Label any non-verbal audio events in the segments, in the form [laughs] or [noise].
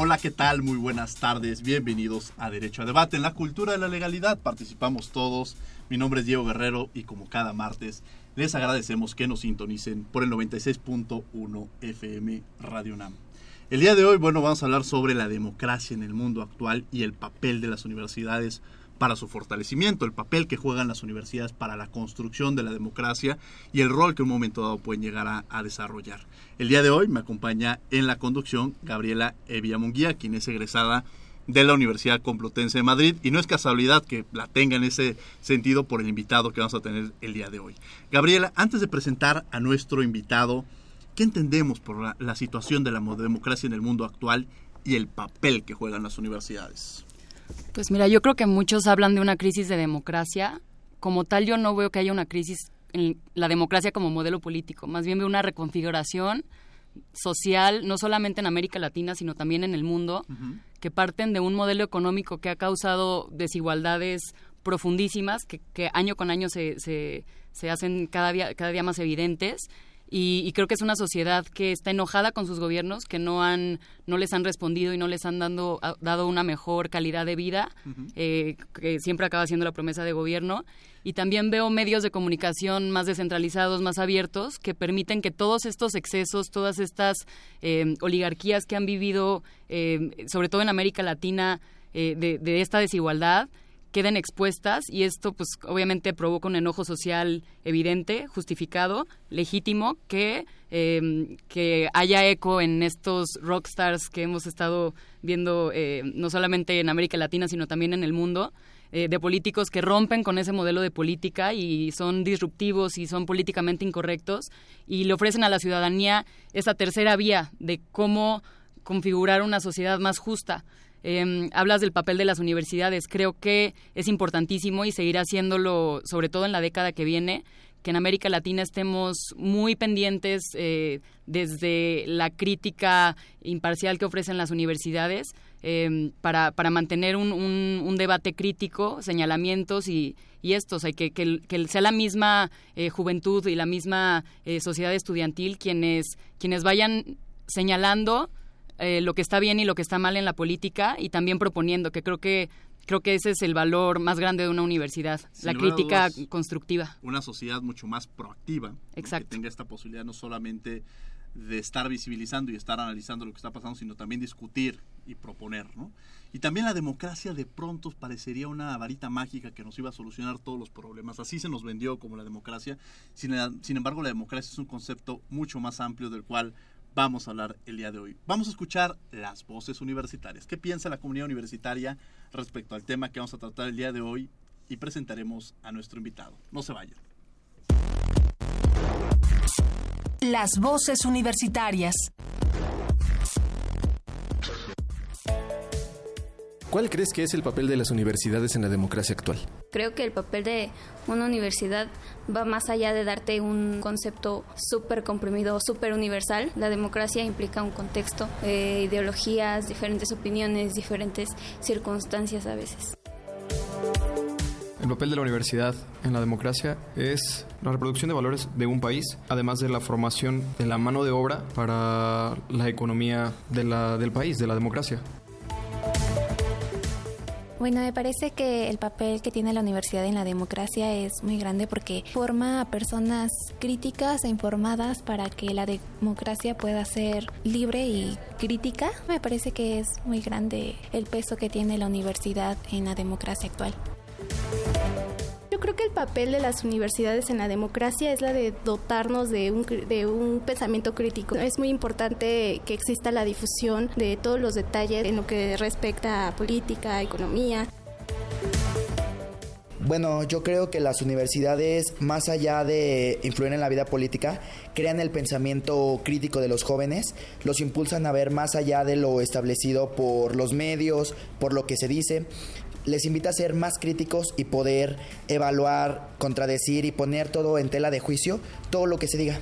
Hola, ¿qué tal? Muy buenas tardes. Bienvenidos a Derecho a Debate. En la cultura de la legalidad participamos todos. Mi nombre es Diego Guerrero y como cada martes les agradecemos que nos sintonicen por el 96.1 FM Radio NAM. El día de hoy, bueno, vamos a hablar sobre la democracia en el mundo actual y el papel de las universidades para su fortalecimiento, el papel que juegan las universidades para la construcción de la democracia y el rol que en un momento dado pueden llegar a, desarrollar. El día de hoy me acompaña en la conducción Gabriela Evia Munguía, quien es egresada de la Universidad Complutense de Madrid y no es casualidad que la tenga en ese sentido por el invitado que vamos a tener el día de hoy. Gabriela, antes de presentar a nuestro invitado, ¿qué entendemos por la situación de la democracia en el mundo actual y el papel que juegan las universidades? Pues mira, yo creo que muchos hablan de una crisis de democracia. Como tal, yo no veo que haya una crisis en la democracia como modelo político. Más bien veo una reconfiguración social, no solamente en América Latina, sino también en el mundo, uh -huh. que parten de un modelo económico que ha causado desigualdades profundísimas, que, que año con año se, se, se hacen cada día, cada día más evidentes. Y, y, creo que es una sociedad que está enojada con sus gobiernos, que no han, no les han respondido y no les han dando, dado una mejor calidad de vida, uh -huh. eh, que siempre acaba siendo la promesa de gobierno. Y también veo medios de comunicación más descentralizados, más abiertos, que permiten que todos estos excesos, todas estas eh, oligarquías que han vivido, eh, sobre todo en América Latina, eh, de, de esta desigualdad, queden expuestas y esto pues obviamente provoca un enojo social evidente, justificado, legítimo, que, eh, que haya eco en estos rockstars que hemos estado viendo eh, no solamente en América Latina, sino también en el mundo. Eh, de políticos que rompen con ese modelo de política y son disruptivos y son políticamente incorrectos y le ofrecen a la ciudadanía esa tercera vía de cómo configurar una sociedad más justa. Eh, hablas del papel de las universidades. Creo que es importantísimo y seguirá haciéndolo, sobre todo en la década que viene, que en América Latina estemos muy pendientes eh, desde la crítica imparcial que ofrecen las universidades eh, para, para, mantener un, un, debate crítico, señalamientos y, y estos, hay que, que, que, sea la misma eh, juventud y la misma eh, sociedad estudiantil quienes, quienes vayan señalando eh, lo que está bien y lo que está mal en la política y también proponiendo, que creo que creo que ese es el valor más grande de una universidad, Sin la crítica dudas, constructiva. Una sociedad mucho más proactiva, Exacto. ¿no? que tenga esta posibilidad no solamente de estar visibilizando y estar analizando lo que está pasando, sino también discutir y proponer, ¿no? Y también la democracia de pronto parecería una varita mágica que nos iba a solucionar todos los problemas. Así se nos vendió como la democracia. Sin, sin embargo, la democracia es un concepto mucho más amplio del cual vamos a hablar el día de hoy. Vamos a escuchar las voces universitarias. ¿Qué piensa la comunidad universitaria respecto al tema que vamos a tratar el día de hoy? Y presentaremos a nuestro invitado. No se vayan. Las voces universitarias. ¿Cuál crees que es el papel de las universidades en la democracia actual? Creo que el papel de una universidad va más allá de darte un concepto súper comprimido, súper universal. La democracia implica un contexto, eh, ideologías, diferentes opiniones, diferentes circunstancias a veces. El papel de la universidad en la democracia es la reproducción de valores de un país, además de la formación de la mano de obra para la economía de la, del país, de la democracia. Bueno, me parece que el papel que tiene la universidad en la democracia es muy grande porque forma a personas críticas e informadas para que la democracia pueda ser libre y crítica. Me parece que es muy grande el peso que tiene la universidad en la democracia actual. Yo creo que el papel de las universidades en la democracia es la de dotarnos de un, de un pensamiento crítico. Es muy importante que exista la difusión de todos los detalles en lo que respecta a política, economía. Bueno, yo creo que las universidades, más allá de influir en la vida política, crean el pensamiento crítico de los jóvenes, los impulsan a ver más allá de lo establecido por los medios, por lo que se dice, les invita a ser más críticos y poder evaluar, contradecir y poner todo en tela de juicio, todo lo que se diga.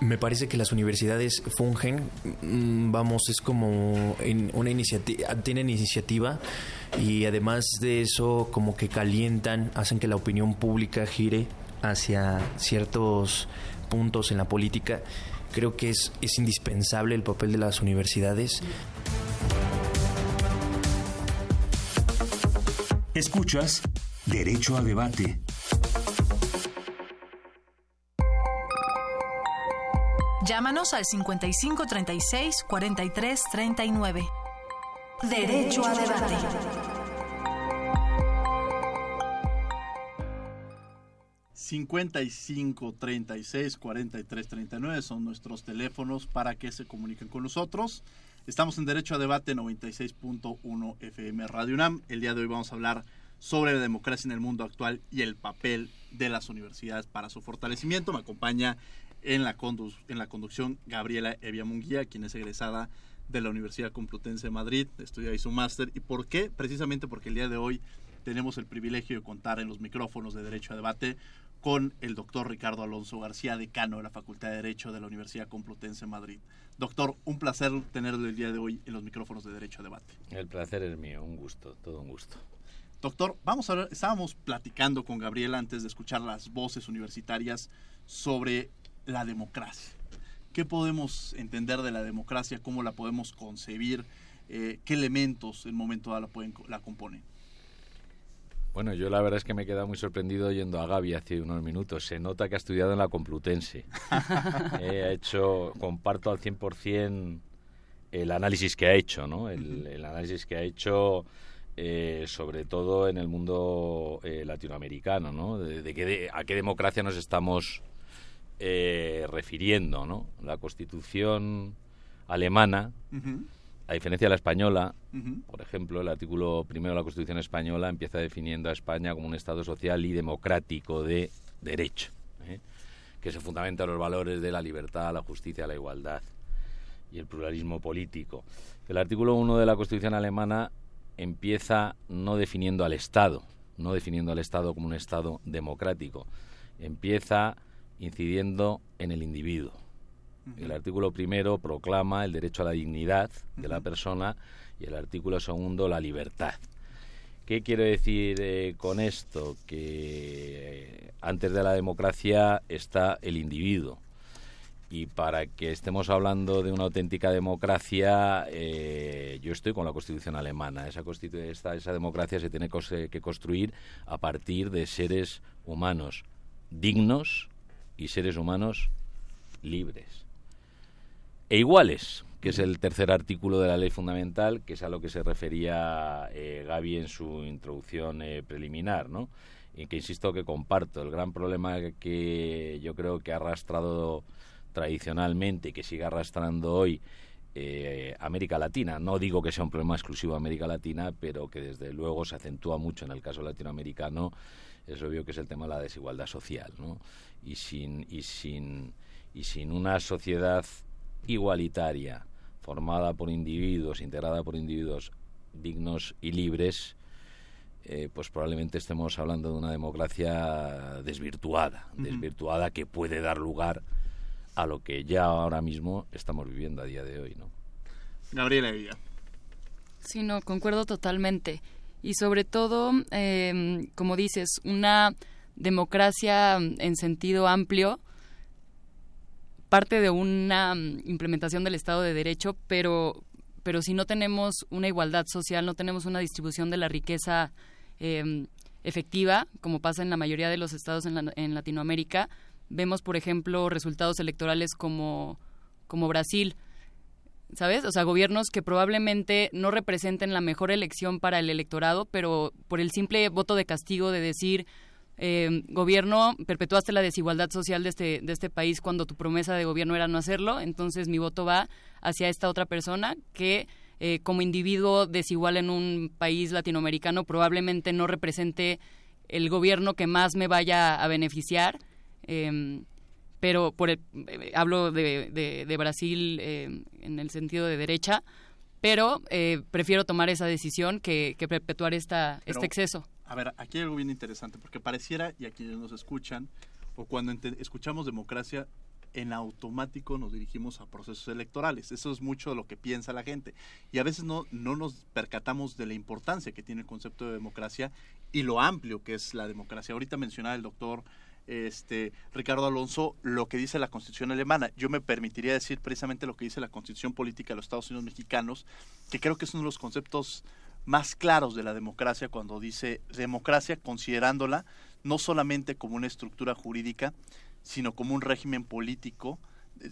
Me parece que las universidades fungen, mm, vamos, es como una iniciativa, tienen iniciativa y además de eso como que calientan, hacen que la opinión pública gire hacia ciertos puntos en la política. Creo que es, es indispensable el papel de las universidades. Escuchas Derecho a Debate. Llámanos al 55 36 43 39. Derecho a debate. ...55 36 43 39 son nuestros teléfonos para que se comuniquen con nosotros. Estamos en Derecho a Debate 96.1 FM Radio UNAM. El día de hoy vamos a hablar sobre la democracia en el mundo actual y el papel de las universidades para su fortalecimiento. Me acompaña en la, en la conducción Gabriela Evia Munguía, quien es egresada de la Universidad Complutense de Madrid, estudia ahí su máster. ¿Y por qué? Precisamente porque el día de hoy tenemos el privilegio de contar en los micrófonos de Derecho a Debate con el doctor Ricardo Alonso García, decano de la Facultad de Derecho de la Universidad Complutense de Madrid. Doctor, un placer tenerlo el día de hoy en los micrófonos de Derecho a Debate. El placer es mío, un gusto, todo un gusto. Doctor, vamos a ver, estábamos platicando con Gabriela antes de escuchar las voces universitarias sobre la democracia. ¿Qué podemos entender de la democracia? ¿Cómo la podemos concebir? Eh, ¿Qué elementos en momento dado la, pueden, la componen? Bueno, yo la verdad es que me he quedado muy sorprendido yendo a Gaby hace unos minutos. Se nota que ha estudiado en la Complutense. [laughs] Eh, ha hecho, comparto al 100% el análisis que ha hecho, ¿no? El, análisis que ha hecho eh, sobre todo en el mundo eh, latinoamericano, ¿no? De, a qué democracia nos estamos refiriendo, ¿no? La Constitución alemana a diferencia de la española, por ejemplo, el artículo primero de la Constitución española empieza definiendo a España como un Estado social y democrático de derecho, ¿eh? que se fundamenta en los valores de la libertad, la justicia, la igualdad y el pluralismo político. El artículo 1 de la Constitución alemana empieza no definiendo al Estado, no definiendo al Estado como un Estado democrático, empieza incidiendo en el individuo el artículo primero proclama el derecho a la dignidad de la persona y el artículo segundo la libertad. ¿Qué quiero decir eh, con esto? Que eh, antes de la democracia está el individuo. Y para que estemos hablando de una auténtica democracia, eh, yo estoy con la Constitución alemana. Esa, esa, esa democracia se tiene que construir a partir de seres humanos dignos y seres humanos libres e iguales, que es el tercer artículo de la ley fundamental, que es a lo que se refería eh, Gaby en su introducción eh, preliminar, ¿no? Y que insisto que comparto. El gran problema que yo creo que ha arrastrado tradicionalmente y que sigue arrastrando hoy eh, América Latina. No digo que sea un problema exclusivo de América Latina, pero que desde luego se acentúa mucho en el caso latinoamericano. Es obvio que es el tema de la desigualdad social, ¿no? Y sin, y sin, y sin una sociedad igualitaria, formada por individuos, integrada por individuos dignos y libres, eh, pues probablemente estemos hablando de una democracia desvirtuada, desvirtuada que puede dar lugar a lo que ya ahora mismo estamos viviendo a día de hoy, ¿no? Gabriela Villa. Sí, no, concuerdo totalmente. y sobre todo, em, como dices, una democracia en sentido amplio parte de una implementación del Estado de Derecho, pero, pero si no tenemos una igualdad social, no tenemos una distribución de la riqueza em, efectiva, como pasa en la mayoría de los estados en, en Latinoamérica, vemos, por ejemplo, resultados electorales como, como Brasil, ¿sabes? O sea, gobiernos que probablemente no representen la mejor elección para el electorado, pero por el simple voto de castigo de decir, eh, gobierno, perpetuaste la desigualdad social de este, de este país cuando tu promesa de gobierno era no hacerlo, entonces mi voto va hacia esta otra persona que eh, como individuo desigual en un país latinoamericano probablemente no represente el gobierno que más me vaya a beneficiar. Em, pero por eh, hablo de, de, Brasil eh, en el sentido de derecha, pero eh, prefiero tomar esa decisión que, perpetuar esta, este exceso. A ver, aquí hay algo bien interesante, porque pareciera, y a quienes nos escuchan, o cuando escuchamos democracia, en automático nos dirigimos a procesos electorales. Eso es mucho de lo que piensa la gente. Y a veces no, no nos percatamos de la importancia que tiene el concepto de democracia y lo amplio que es la democracia. Ahorita mencionaba el doctor este, Ricardo Alonso lo que dice la Constitución alemana. Yo me permitiría decir precisamente lo que dice la Constitución Política de los Estados Unidos Mexicanos, que creo que es uno de los conceptos más claros de la democracia cuando dice democracia considerándola no solamente como una estructura jurídica, sino como un régimen político,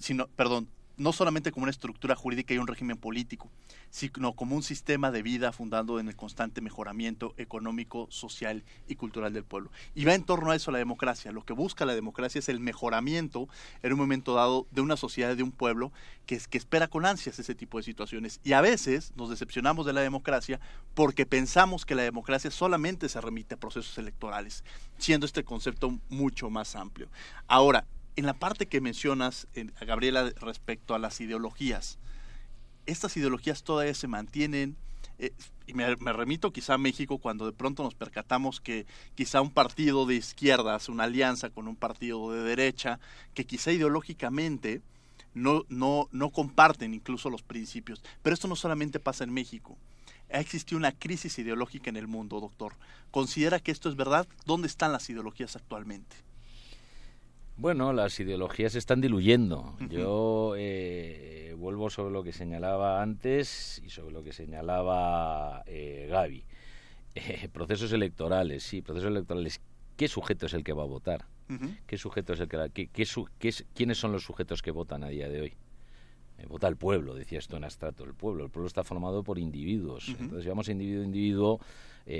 sino, perdón, no solamente como una estructura jurídica y un régimen político, sino como un sistema de vida fundado en el constante mejoramiento económico, social y cultural del pueblo. Y va en torno a eso la democracia. Lo que busca la democracia es el mejoramiento en un momento dado de una sociedad, de un pueblo que, que espera con ansias ese tipo de situaciones. Y a veces nos decepcionamos de la democracia porque pensamos que la democracia solamente se remite a procesos electorales, siendo este concepto mucho más amplio. Ahora, en la parte que mencionas, Gabriela, respecto a las ideologías, estas ideologías todavía se mantienen. Eh, y me, remito quizá a México cuando de pronto nos percatamos que quizá un partido de izquierdas, una alianza con un partido de derecha, que quizá ideológicamente no, no, no comparten incluso los principios. Pero esto no solamente pasa en México. Ha existido una crisis ideológica en el mundo, doctor. ¿Considera que esto es verdad? ¿Dónde están las ideologías actualmente? Bueno, las ideologías se están diluyendo. Yo eh, vuelvo sobre lo que señalaba antes y sobre lo que señalaba eh, Gaby. Eh, procesos electorales, sí, procesos electorales. ¿Qué sujeto es el que va a votar? ¿Qué sujeto es el que qué, ¿Quiénes son los sujetos que votan a día de hoy? vota el pueblo, decía esto en abstracto, el pueblo. El pueblo está formado por individuos. Entonces, si vamos individuo a individuo,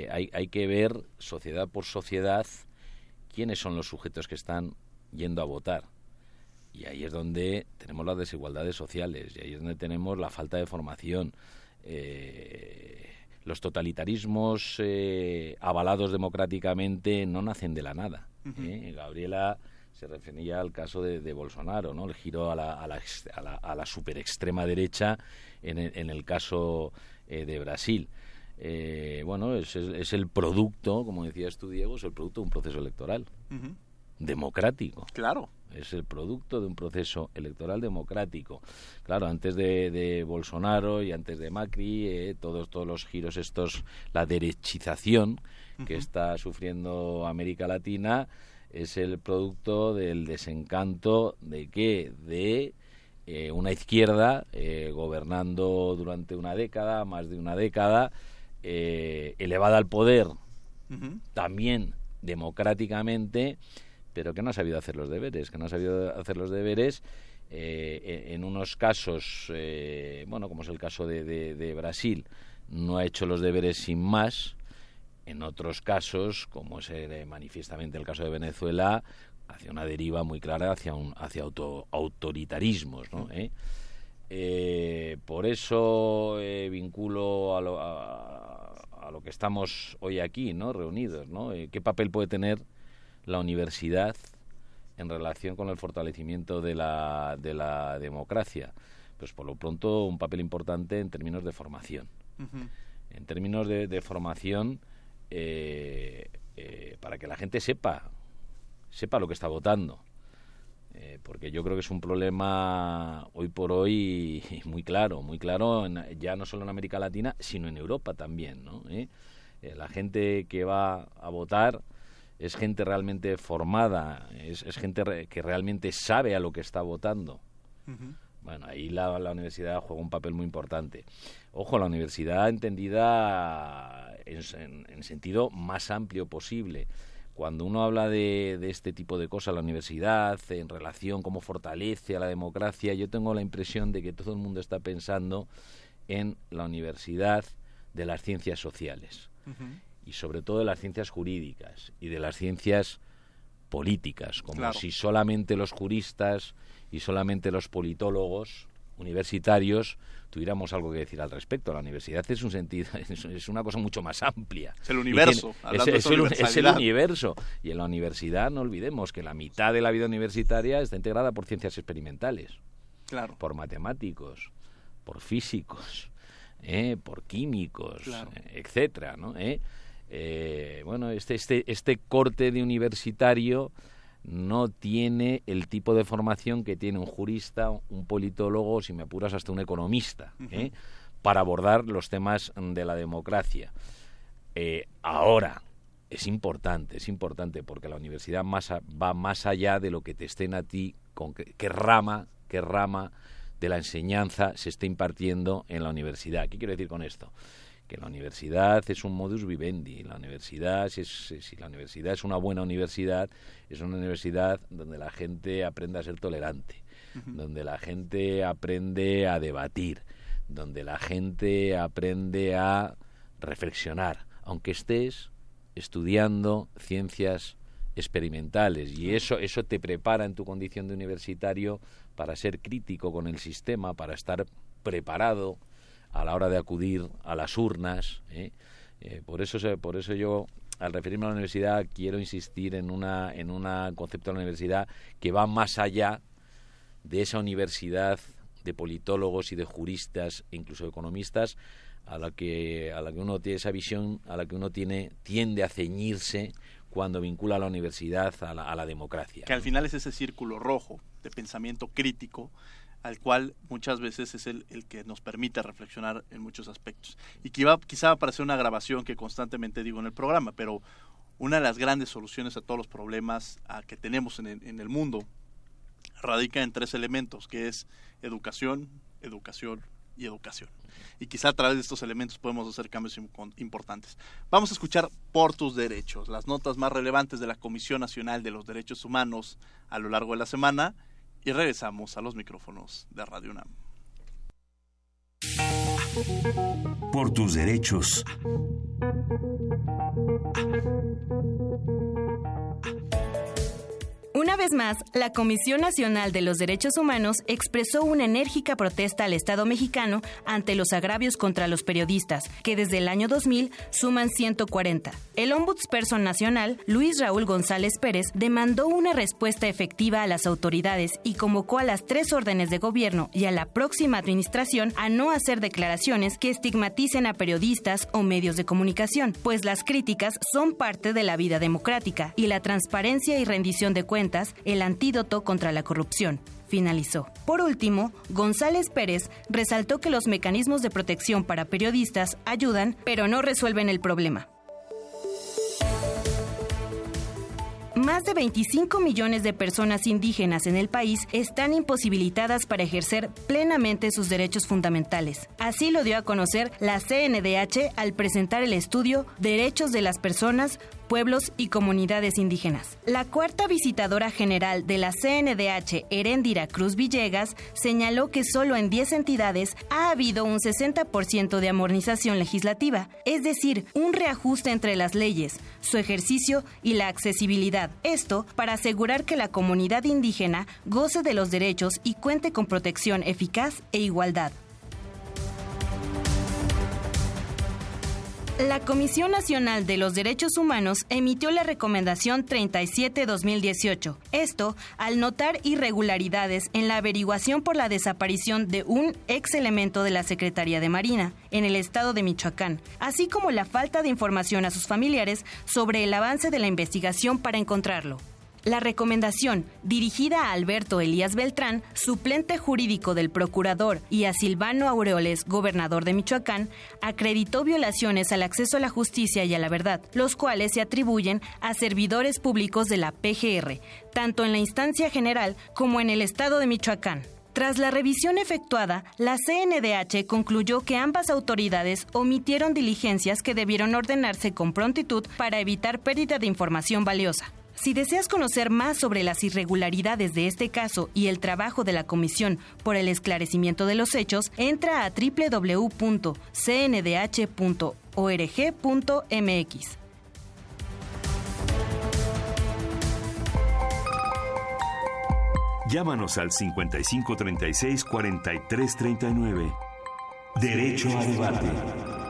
hay, hay que ver sociedad por sociedad quiénes son los sujetos que están yendo a votar. Y ahí es donde tenemos las desigualdades sociales, y ahí es donde tenemos la falta de formación. Eh, los totalitarismos eh, avalados democráticamente no nacen de la nada. ¿eh? Gabriela se refería al caso de, Bolsonaro, ¿no? el giro a la, a la, a la, super extrema derecha en el, en el caso de Brasil. bueno, es, es, el producto, como decías tú, Diego, es el producto de un proceso electoral democrático. Claro. Es el producto de un proceso electoral democrático. Claro, antes de, Bolsonaro y antes de Macri, eh, todos, todos los giros estos, la derechización que está sufriendo América Latina es el producto del desencanto de qué? De eh, una izquierda eh, gobernando durante una década, más de una década, elevada al poder, también democráticamente, pero que no ha sabido hacer los deberes, que no ha sabido hacer los deberes eh, en unos casos, eh, bueno, como es el caso de, Brasil, no ha hecho los deberes sin más, en otros casos, como es eh, manifiestamente el caso de Venezuela, hacia una deriva muy clara hacia un hacia auto, autoritarismos, ¿no? por eso vinculo a lo, a, lo, que estamos hoy aquí, ¿no? Reunidos, ¿no? ¿Qué papel puede tener la universidad en relación con el fortalecimiento de la, de la democracia? Pues por lo pronto un papel importante en términos de formación. En términos de, formación, eh, eh, para que la gente sepa, sepa lo que está votando. Eh, porque yo creo que es un problema hoy por hoy [laughs] muy claro, muy claro, ya no solo en América Latina, sino en Europa también, ¿no? La gente que va a votar es gente realmente formada, es, gente que realmente sabe a lo que está votando. Bueno, ahí la, universidad juega un papel muy importante. Ojo, la universidad entendida en, en sentido más amplio posible cuando uno habla de, de, este tipo de cosas, la universidad, en relación cómo fortalece a la democracia, yo tengo la impresión de que todo el mundo está pensando en la universidad de las ciencias sociales y sobre todo de las ciencias jurídicas y de las ciencias políticas, como si solamente los juristas y solamente los politólogos universitarios tuviéramos algo que decir al respecto. La universidad es un sentido, [laughs] es, una cosa mucho más amplia. Es el universo. es, el, universo. Y en la universidad no olvidemos que la mitad de la vida universitaria está integrada por ciencias experimentales. Claro. Por matemáticos, por físicos, ¿eh? por químicos, etcétera, ¿no? ¿Eh? Eh, bueno, este, este, este corte de universitario no tiene el tipo de formación que tiene un jurista, un politólogo, si me apuras, hasta un economista, ¿eh? para abordar los temas de la democracia. Eh, ahora, es importante, es importante, porque la universidad va más allá de lo que te estén a ti, con qué, rama, qué rama de la enseñanza se esté impartiendo en la universidad. ¿Qué quiero decir con esto? Que la universidad es un modus vivendi. La universidad, si, si, la universidad es una buena universidad, es una universidad donde la gente aprende a ser tolerante, donde la gente aprende a debatir, donde la gente aprende a reflexionar, aunque estés estudiando ciencias experimentales y eso eso te prepara en tu condición de universitario para ser crítico con el sistema, para estar preparado a la hora de acudir a las urnas. ¿eh? Eh, por, eso, por eso yo, al referirme a la universidad, quiero insistir en un en una concepto de la universidad que va más allá de esa universidad de politólogos y de juristas e incluso de economistas a la que a la que uno tiene esa visión a la que uno tiene tiende a ceñirse cuando vincula a la universidad a la, a la democracia. Que al final es ese círculo rojo de pensamiento crítico al cual muchas veces es el, el, que nos permite reflexionar en muchos aspectos. Y que iba, quizá va a parecer una grabación que constantemente digo en el programa, pero una de las grandes soluciones a todos los problemas que tenemos en en el mundo radica en tres elementos, que es educación, educación y educación. Y quizá a través de estos elementos podemos hacer cambios importantes. Vamos a escuchar Por tus derechos, las notas más relevantes de la Comisión Nacional de los Derechos Humanos a lo largo de la semana y regresamos a los micrófonos de Radio UNAM. Por tus derechos. Una vez más, la Comisión Nacional de los Derechos Humanos expresó una enérgica protesta al Estado mexicano ante los agravios contra los periodistas, que desde el año 2000 suman 140. El Ombudsperson Nacional, Luis Raúl González Pérez, demandó una respuesta efectiva a las autoridades y convocó a las tres órdenes de gobierno y a la próxima administración a no hacer declaraciones que estigmaticen a periodistas o medios de comunicación, pues las críticas son parte de la vida democrática y la transparencia y rendición de cuentas el antídoto contra la corrupción finalizó. Por último, González Pérez resaltó que los mecanismos de protección para periodistas ayudan, pero no resuelven el problema. Más de 25 millones de personas indígenas en el país están imposibilitadas para ejercer plenamente sus derechos fundamentales. Así lo dio a conocer la CNDH al presentar el estudio Derechos de las Personas pueblos y comunidades indígenas. La cuarta visitadora general de la CNDH, Herendira Cruz Villegas, señaló que solo en 10 entidades ha habido un 60% de amornización legislativa, es decir, un reajuste entre las leyes, su ejercicio y la accesibilidad. Esto para asegurar que la comunidad indígena goce de los derechos y cuente con protección eficaz e igualdad. La Comisión Nacional de los Derechos Humanos emitió la Recomendación 37-2018. Esto al notar irregularidades en la averiguación por la desaparición de un ex elemento de la Secretaría de Marina en el estado de Michoacán, así como la falta de información a sus familiares sobre el avance de la investigación para encontrarlo. La recomendación, dirigida a Alberto Elías Beltrán, suplente jurídico del procurador, y a Silvano Aureoles, gobernador de Michoacán, acreditó violaciones al acceso a la justicia y a la verdad, los cuales se atribuyen a servidores públicos de la PGR, tanto en la instancia general como en el estado de Michoacán. Tras la revisión efectuada, la CNDH concluyó que ambas autoridades omitieron diligencias que debieron ordenarse con prontitud para evitar pérdida de información valiosa. Si deseas conocer más sobre las irregularidades de este caso y el trabajo de la Comisión por el esclarecimiento de los hechos, entra a www.cndh.org.mx. Llámanos al 5536 4339. Derecho a debate.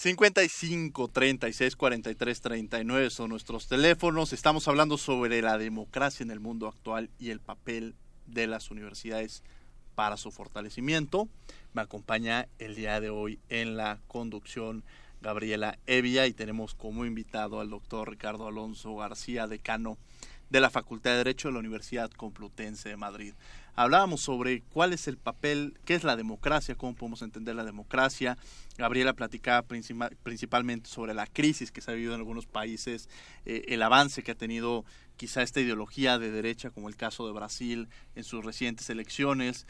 55 36 43 39 son nuestros teléfonos. Estamos hablando sobre la democracia en el mundo actual y el papel de las universidades para su fortalecimiento. Me acompaña el día de hoy en la conducción Gabriela Evia y tenemos como invitado al doctor Ricardo Alonso García, decano de la Facultad de Derecho de la Universidad Complutense de Madrid. Hablábamos sobre cuál es el papel, qué es la democracia, cómo podemos entender la democracia. Gabriela platicaba principalmente sobre la crisis que se ha vivido en algunos países, eh, el avance que ha tenido quizá esta ideología de derecha, como el caso de Brasil en sus recientes elecciones.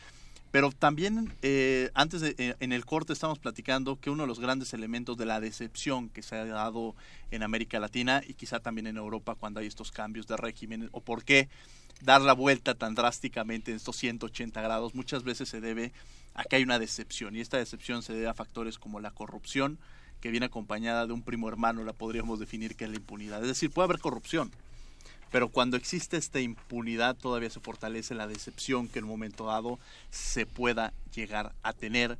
Pero también, eh, antes de, eh, en el corte estamos platicando que uno de los grandes elementos de la decepción que se ha dado en América Latina y quizá también en Europa cuando hay estos cambios de régimen, o por qué dar la vuelta tan drásticamente en estos 180 grados, muchas veces se debe a que hay una decepción. Y esta decepción se debe a factores como la corrupción, que viene acompañada de un primo hermano, la podríamos definir que es la impunidad. Es decir, puede haber corrupción, pero cuando existe esta impunidad todavía se fortalece la decepción que en un momento dado se pueda llegar a tener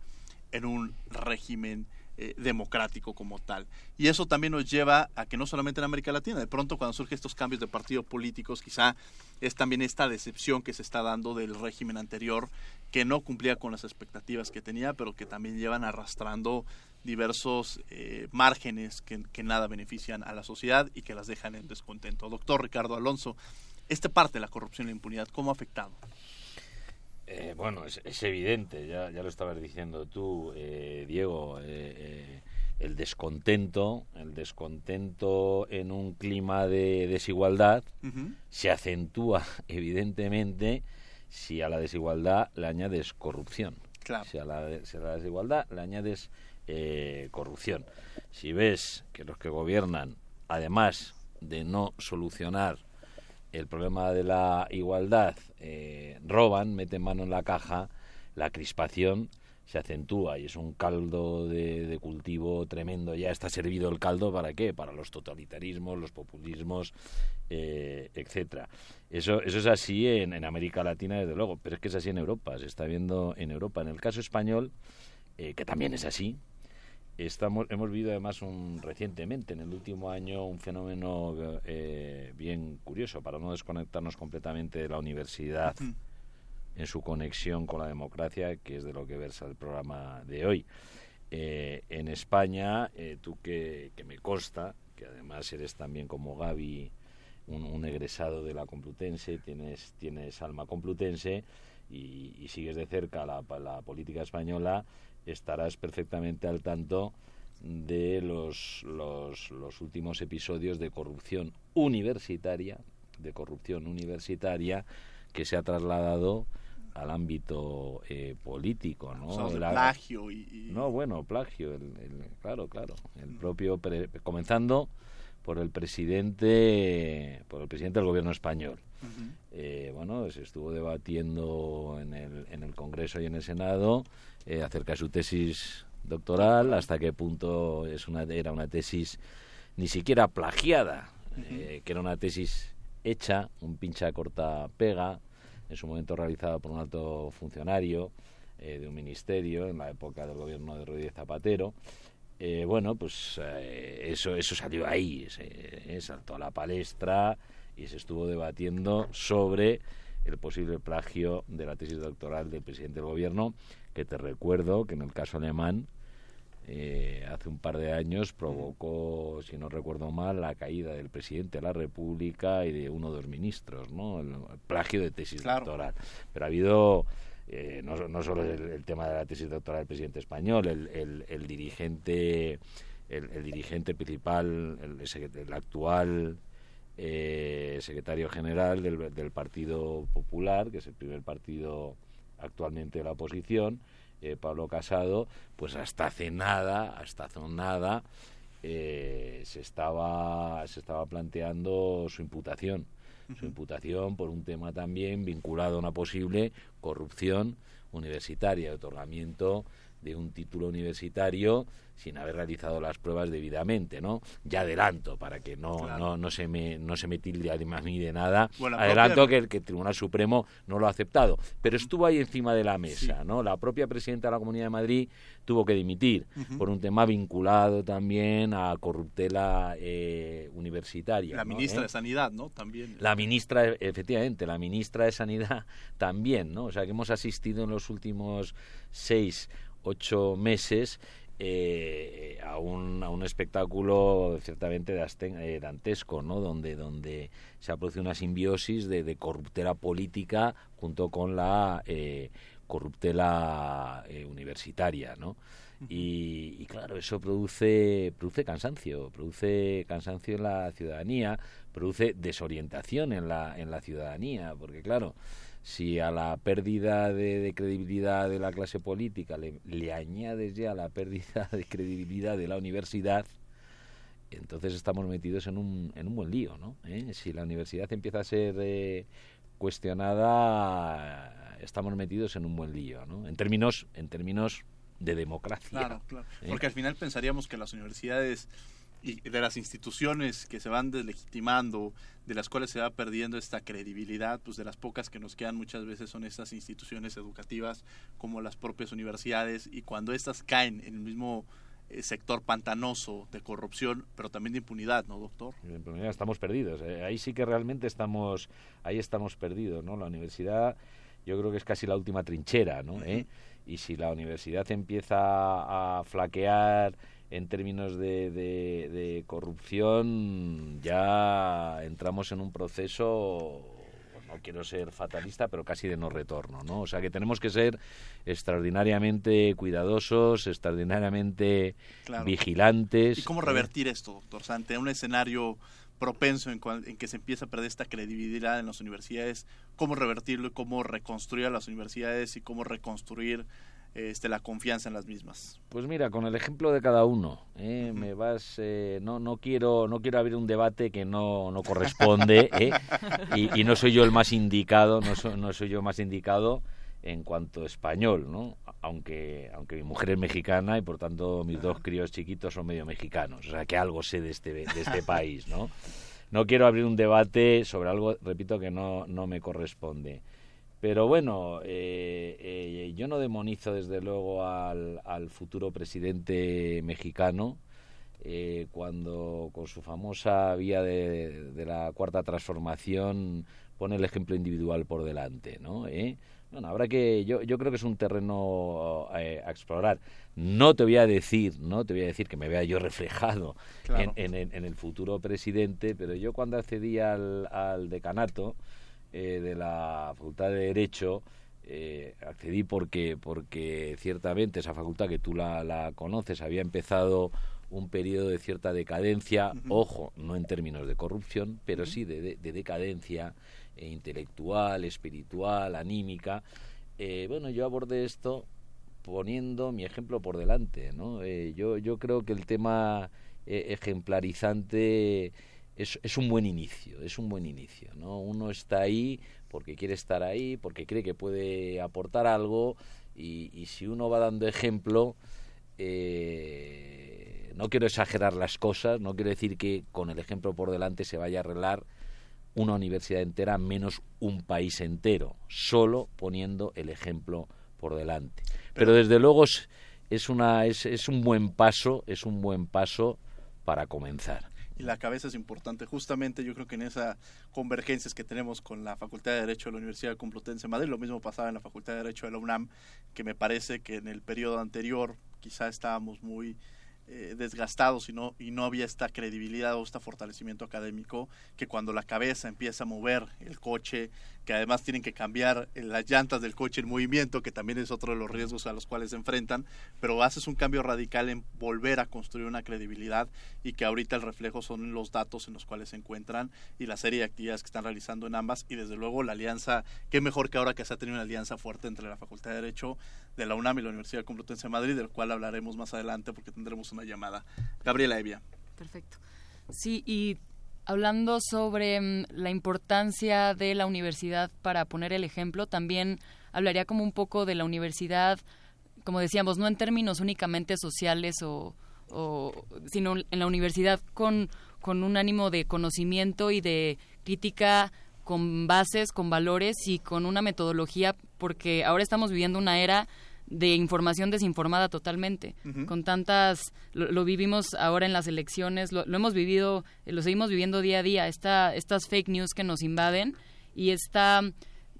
en un régimen eh, democrático como tal. Y eso también nos lleva a que no solamente en América Latina, de pronto cuando surgen estos cambios de partidos políticos, quizá es también esta decepción que se está dando del régimen anterior, que no cumplía con las expectativas que tenía, pero que también llevan arrastrando diversos eh, márgenes que, nada benefician a la sociedad y que las dejan en descontento. Doctor Ricardo Alonso, esta parte de la corrupción y la impunidad, ¿cómo ha afectado? Eh, bueno, es, evidente, ya, ya, lo estabas diciendo tú, eh, Diego, eh, el descontento, el descontento en un clima de desigualdad se acentúa [laughs] evidentemente si a la desigualdad le añades corrupción. Si, a la, si, a la, desigualdad le añades corrupción. Si ves que los que gobiernan, además de no solucionar el problema de la igualdad, eh, roban, meten mano en la caja, la crispación se acentúa y es un caldo de, cultivo tremendo. Ya está servido el caldo para qué? Para los totalitarismos, los populismos, eh, etcétera. Eso, eso es así en, en, América Latina, desde luego, pero es que es así en Europa. Se está viendo en Europa. En el caso español, eh, que también es así, Estamos, hemos vivido además un, recientemente, en el último año, un fenómeno eh, bien curioso, para no desconectarnos completamente de la universidad en su conexión con la democracia, que es de lo que versa el programa de hoy. Eh, en España, eh, tú que, me consta, que además eres también como Gaby, un, egresado de la Complutense, tienes, tienes alma complutense y, sigues de cerca la, la política española, estarás perfectamente al tanto de los, los, los, últimos episodios de corrupción universitaria, de corrupción universitaria que se ha trasladado al ámbito eh, político, ¿no? plagio y, No, bueno, plagio, el, claro, claro, el propio comenzando por el presidente, por el presidente del gobierno español. Eh, bueno, se estuvo debatiendo en el, en el Congreso y en el Senado eh, acerca de su tesis doctoral, hasta qué punto es una, era una tesis ni siquiera plagiada, eh, que era una tesis hecha, un pincha corta pega, en su momento realizada por un alto funcionario eh, de un ministerio en la época del gobierno de Rodríguez Zapatero. bueno, pues eso, eso salió ahí, se, saltó a la palestra y se estuvo debatiendo sobre el posible plagio de la tesis doctoral del presidente del gobierno que te recuerdo que en el caso alemán eh, hace un par de años provocó, si no recuerdo mal, la caída del presidente de la República y de uno de los ministros, ¿no? El, plagio de tesis doctoral. Pero ha habido eh, no, no, solo el, tema de la tesis doctoral del presidente español, el, el, dirigente, el, dirigente principal, el, actual eh, secretario general del, del, Partido Popular, que es el primer partido actualmente de la oposición, eh, Pablo Casado, pues hasta hace nada, hasta hace nada, eh, se estaba se estaba planteando su imputación, su imputación por un tema también vinculado a una posible corrupción universitaria, otorgamiento de un título universitario sin haber realizado las pruebas debidamente, ¿no? Ya adelanto, para que no, no, no, se me, no se me tilde a mí de nada, adelanto que, el, que el Tribunal Supremo no lo ha aceptado, pero estuvo ahí encima de la mesa, ¿no? La propia presidenta de la Comunidad de Madrid tuvo que dimitir por un tema vinculado también a corruptela eh, universitaria. La ministra ¿Eh? de Sanidad, ¿no? También. La ministra, efectivamente, la ministra de Sanidad [laughs] también, ¿no? O sea, que hemos asistido en los últimos seis ocho meses eh, a, un, a un espectáculo ciertamente eh, dantesco, ¿no? donde, donde se ha producido una simbiosis de, corruptela política junto con la eh, corruptela eh, universitaria. ¿no? Y, claro, eso produce, produce cansancio, produce cansancio en la ciudadanía, produce desorientación en la, en la ciudadanía, porque claro, si a la pérdida de, credibilidad de la clase política le, añades ya la pérdida de credibilidad de la universidad, entonces estamos metidos en un, en un buen lío, ¿no? ¿Eh? Si la universidad empieza a ser eh, cuestionada, estamos metidos en un buen lío, ¿no? En términos, en términos de democracia. Claro, claro. ¿Eh? Porque al final pensaríamos que las universidades y de las instituciones que se van deslegitimando, de las cuales se va perdiendo esta credibilidad, pues de las pocas que nos quedan muchas veces son estas instituciones educativas como las propias universidades y cuando estas caen en el mismo eh, sector pantanoso de corrupción, pero también de impunidad, ¿no, doctor? Estamos perdidos. Eh, ahí sí que realmente estamos, ahí estamos perdidos, ¿no? La universidad, yo creo que es casi la última trinchera, ¿no? ¿Eh? Y si la universidad empieza a flaquear en términos de, de, corrupción ya entramos en un proceso no quiero ser fatalista, pero casi de no retorno, ¿no? O sea que tenemos que ser extraordinariamente cuidadosos, extraordinariamente vigilantes. ¿Y cómo revertir esto, doctor Sante? Un escenario propenso en, en, que se empieza a perder esta credibilidad en las universidades, cómo revertirlo y cómo reconstruir a las universidades y cómo reconstruir este, la confianza en las mismas. Pues mira, con el ejemplo de cada uno, ¿eh? me vas, eh, no, no quiero, no quiero abrir un debate que no, no corresponde, ¿eh? y, no soy yo el más indicado, no, no soy yo más indicado en cuanto español, ¿no? Aunque, aunque mi mujer es mexicana y por tanto mis dos críos chiquitos son medio mexicanos, o sea que algo sé de este, de este país, ¿no? No quiero abrir un debate sobre algo, repito, que no, no me corresponde. Pero bueno, eh, eh, yo no demonizo desde luego al, al futuro presidente mexicano eh, cuando con su famosa vía de, de, la cuarta transformación pone el ejemplo individual por delante, ¿no? Bueno, habrá que, yo, yo creo que es un terreno a explorar. No te voy a decir, no te voy a decir que me vea yo reflejado en, en, en, el futuro presidente, pero yo cuando accedí al, al decanato, eh, de la Facultad de Derecho, eh, accedí porque, porque ciertamente esa facultad que tú la, la conoces había empezado un periodo de cierta decadencia, ojo, no en términos de corrupción, pero sí de, de, decadencia eh, intelectual, espiritual, anímica. bueno, yo abordé esto poniendo mi ejemplo por delante, ¿no? yo, yo creo que el tema ejemplarizante es, un buen inicio, es un buen inicio, ¿no? Uno está ahí porque quiere estar ahí, porque cree que puede aportar algo y, si uno va dando ejemplo, eh, no quiero exagerar las cosas, no quiero decir que con el ejemplo por delante se vaya a arreglar una universidad entera menos un país entero, solo poniendo el ejemplo por delante. Pero, desde luego es, una, es, es un buen paso, es un buen paso para comenzar y la cabeza es importante. Justamente yo creo que en esas convergencias que tenemos con la Facultad de Derecho de la Universidad Complutense de Madrid, lo mismo pasaba en la Facultad de Derecho de la UNAM, que me parece que en el periodo anterior quizá estábamos muy eh, desgastados y no, y no había esta credibilidad o este fortalecimiento académico que cuando la cabeza empieza a mover el coche, que además tienen que cambiar eh, las llantas del coche en movimiento, que también es otro de los riesgos a los cuales se enfrentan, pero haces un cambio radical en volver a construir una credibilidad y que ahorita el reflejo son los datos en los cuales se encuentran y la serie de actividades que están realizando en ambas y desde luego la alianza, qué mejor que ahora que se ha tenido una alianza fuerte entre la Facultad de Derecho de la UNAM y la Universidad Complutense de Madrid, del cual hablaremos más adelante porque tendremos una llamada. Gabriela Evia. Perfecto. Sí, y hablando sobre mm, la importancia de la universidad para poner el ejemplo, también hablaría como un poco de la universidad, como decíamos, no en términos únicamente sociales o, sino en la universidad con, con un ánimo de conocimiento y de crítica con bases, con valores y con una metodología, porque ahora estamos viviendo una era de información desinformada totalmente, con tantas, lo, vivimos ahora en las elecciones, lo, hemos vivido, eh, lo seguimos viviendo día a día, esta, estas fake news que nos invaden y esta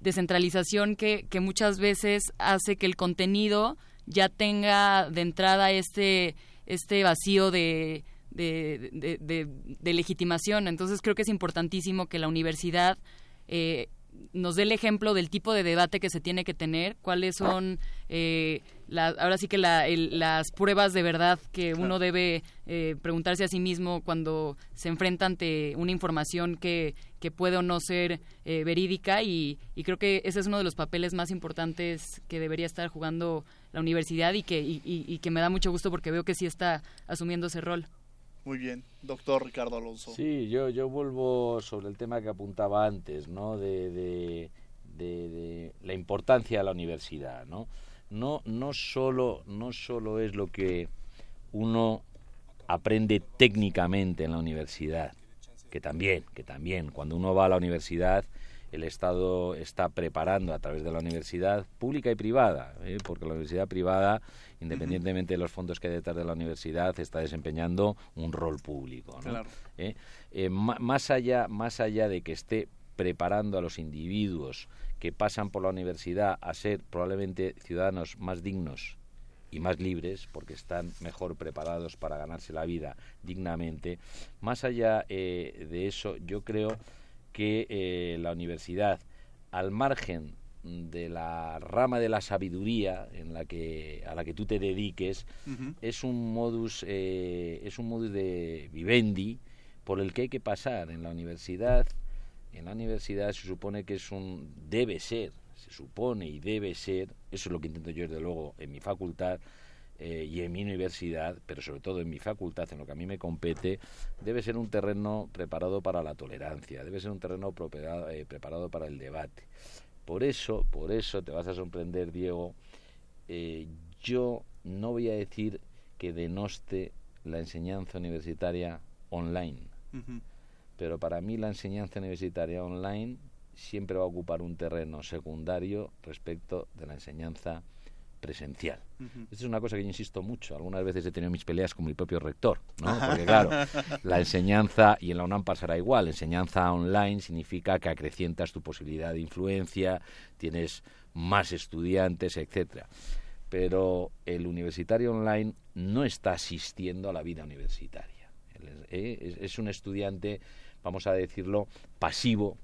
descentralización que, que muchas veces hace que el contenido ya tenga de entrada este, este vacío de, de, de, legitimación. Entonces creo que es importantísimo que la universidad eh, nos dé el ejemplo del tipo de debate que se tiene que tener, cuáles son eh, ahora sí que las pruebas de verdad que uno debe eh, preguntarse a sí mismo cuando se enfrenta ante una información que, que puede o no ser eh, verídica y, creo que ese es uno de los papeles más importantes que debería estar jugando la universidad y que, y que me da mucho gusto porque veo que sí está asumiendo ese rol. Muy bien, doctor Ricardo Alonso. Sí, yo, yo vuelvo sobre el tema que apuntaba antes, ¿no? De, de, de, la importancia de la universidad, ¿no? No, no, solo, no solo es lo que uno aprende técnicamente en la universidad, que también, que también, cuando uno va a la universidad el Estado está preparando a través de la universidad pública y privada, ¿eh? porque la universidad privada, independientemente de los fondos que hay detrás de la universidad, está desempeñando un rol público. ¿Eh? Eh, más, allá, más allá de que esté preparando a los individuos que pasan por la universidad a ser probablemente ciudadanos más dignos y más libres porque están mejor preparados para ganarse la vida dignamente. Más allá de eso, yo creo que eh, la universidad, al margen de la rama de la sabiduría en la que a la que tú te dediques es un modus eh, es un modus de vivendi por el que hay que pasar en la universidad. En la universidad se supone que es un debe ser se supone y debe ser eso es lo que intento yo desde luego en mi facultad eh, y en mi universidad, pero sobre todo en mi facultad, en lo que a mí me compete, debe ser un terreno preparado para la tolerancia, debe ser un terreno eh, preparado para el debate. Por eso, por eso te vas a sorprender, Diego, eh, yo no voy a decir que denoste la enseñanza universitaria online, pero para mí la enseñanza universitaria online siempre va a ocupar un terreno secundario respecto de la enseñanza presencial. Esta es una cosa que yo insisto mucho. Algunas veces he tenido mis peleas con mi propio rector, ¿no? Porque claro, [laughs] la enseñanza, y en la UNAM pasará igual, enseñanza online significa que acrecientas tu posibilidad de influencia, tienes más estudiantes, etcétera. Pero el universitario online no está asistiendo a la vida universitaria. ¿eh? Es un estudiante, vamos a decirlo, pasivo,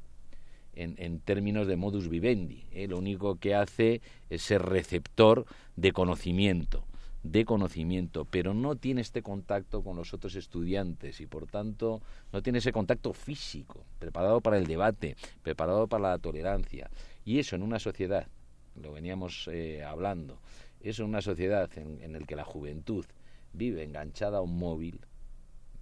en, términos de modus vivendi. ¿eh? Lo único que hace es ser receptor de conocimiento de conocimiento, pero no tiene este contacto con los otros estudiantes y por tanto no tiene ese contacto físico, preparado para el debate, preparado para la tolerancia. Y eso en una sociedad, lo veníamos eh, hablando, eso en una sociedad en, en la que la juventud vive enganchada a un móvil,